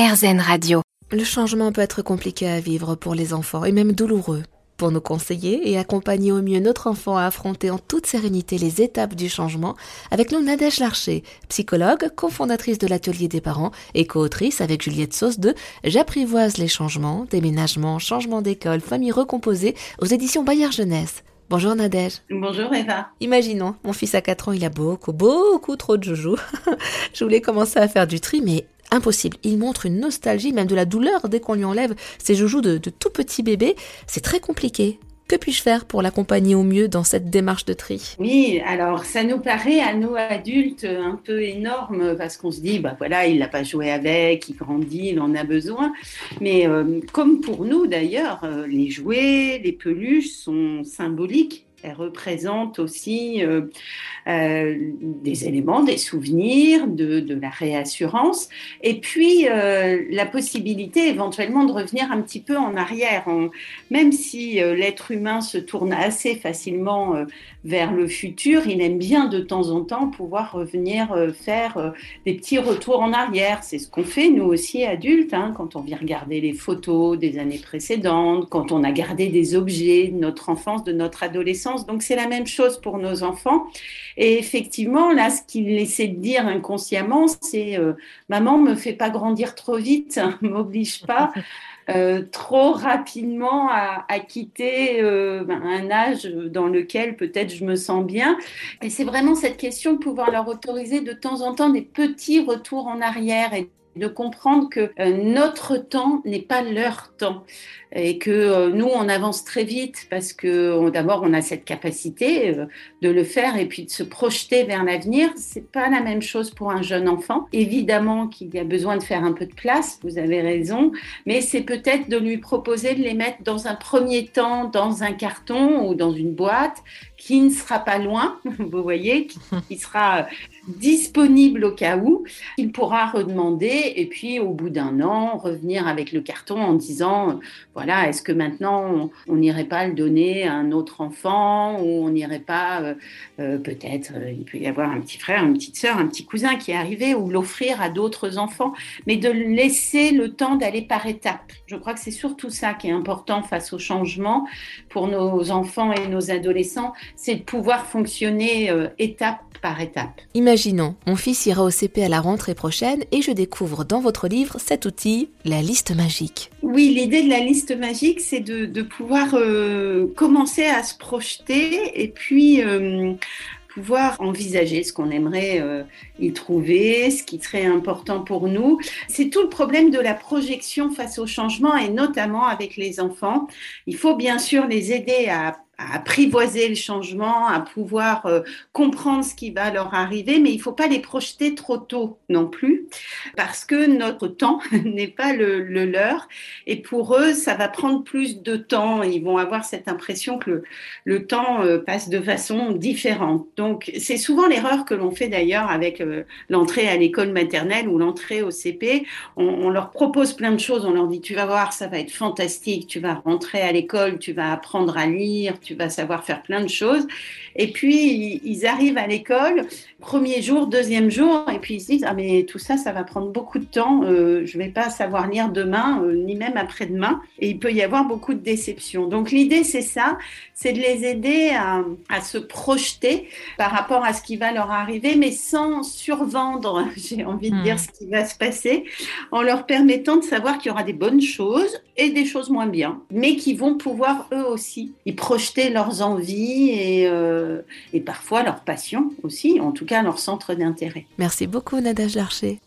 RZN Radio. Le changement peut être compliqué à vivre pour les enfants et même douloureux. Pour nous conseiller et accompagner au mieux notre enfant à affronter en toute sérénité les étapes du changement, avec nous Nadège Larcher, psychologue, cofondatrice de l'atelier des parents et co-autrice avec Juliette Sauce de J'apprivoise les changements, déménagement, changement d'école, famille recomposée aux éditions Bayard Jeunesse. Bonjour Nadège. Bonjour Eva. Imaginons, mon fils a 4 ans, il a beaucoup, beaucoup trop de joujoux. Je voulais commencer à faire du tri, mais impossible. Il montre une nostalgie, même de la douleur dès qu'on lui enlève ses joujoux de, tout petit bébé. C'est très compliqué. Que puis-je faire pour l'accompagner au mieux dans cette démarche de tri? Oui, alors ça nous paraît à nous adultes un peu énorme parce qu'on se dit, bah voilà, il l'a pas joué avec, il grandit, il en a besoin. Mais euh, comme pour nous d'ailleurs, euh, les jouets, les peluches sont symboliques elle représente aussi euh, euh, des éléments, des souvenirs, de, de la réassurance, et puis euh, la possibilité éventuellement de revenir un petit peu en arrière, même si l'être humain se tourne assez facilement vers le futur, il aime bien de temps en temps pouvoir revenir faire des petits retours en arrière. C'est ce qu'on fait nous aussi adultes, hein, quand on vient regarder les photos des années précédentes, quand on a gardé des objets de notre enfance, de notre adolescence donc c'est la même chose pour nos enfants. Et effectivement, là, ce qu'il essaie de dire inconsciemment, c'est euh, maman me fait pas grandir trop vite, hein, m'oblige pas. Euh, trop rapidement à, quitter euh, ben, un âge dans lequel peut-être je me sens bien. Et c'est vraiment cette question de pouvoir leur autoriser de temps en temps des petits retours en arrière et de comprendre que euh, notre temps n'est pas leur temps et que euh, nous on avance très vite parce que d'abord on a cette capacité euh, de le faire et puis de se projeter vers l'avenir. C'est pas la même chose pour un jeune enfant. Évidemment qu'il y a besoin de faire un peu de place vous avez raison mais c'est peut-être de lui proposer de les mettre dans un premier temps dans un carton ou dans une boîte qui ne sera pas loin vous voyez qui sera disponible au cas où, il pourra redemander et puis au bout d'un an revenir avec le carton en disant voilà est-ce que maintenant on n'irait pas le donner à un autre enfant ou on n'irait pas euh, euh, peut-être euh, il peut y avoir un petit frère, une petite sœur, un petit cousin qui est arrivé ou l'offrir à d'autres enfants, mais de laisser le temps d'aller par étapes. Je crois que c'est surtout ça qui est important face au changement pour nos enfants et nos adolescents, c'est de pouvoir fonctionner étape par étape. Imaginons, mon fils ira au CP à la rentrée prochaine et je découvre dans votre livre cet outil, la liste magique. Oui, l'idée de la liste magique, c'est de, pouvoir euh, commencer à se projeter et puis euh, pouvoir envisager ce qu'on aimerait euh, y trouver, ce qui serait important pour nous. C'est tout le problème de la projection face au changement et notamment avec les enfants. Il faut bien sûr les aider à apprivoiser le changement, à pouvoir euh, comprendre ce qui va leur arriver, mais il ne faut pas les projeter trop tôt non plus, parce que notre temps n'est pas le, leur, et pour eux, ça va prendre plus de temps. Ils vont avoir cette impression que le, temps euh, passe de façon différente. Donc, c'est souvent l'erreur que l'on fait d'ailleurs avec euh, l'entrée à l'école maternelle ou l'entrée au CP. On, leur propose plein de choses, on leur dit, tu vas voir, ça va être fantastique, tu vas rentrer à l'école, tu vas apprendre à lire, vas savoir faire plein de choses. Et puis, ils arrivent à l'école, premier jour, deuxième jour, et puis ils se disent, ah mais tout ça, ça va prendre beaucoup de temps, euh, je ne vais pas savoir lire demain, euh, ni même après-demain. Et il peut y avoir beaucoup de déceptions. Donc l'idée, c'est ça, c'est de les aider à, à, se projeter par rapport à ce qui va leur arriver, mais sans survendre, j'ai envie de dire, hmm. ce qui va se passer, en leur permettant de savoir qu'il y aura des bonnes choses et des choses moins bien, mais qui vont pouvoir eux aussi y projeter leurs envies et, euh, et parfois leurs passions aussi, en tout cas leur centre d'intérêt. Merci beaucoup Nadège Larcher.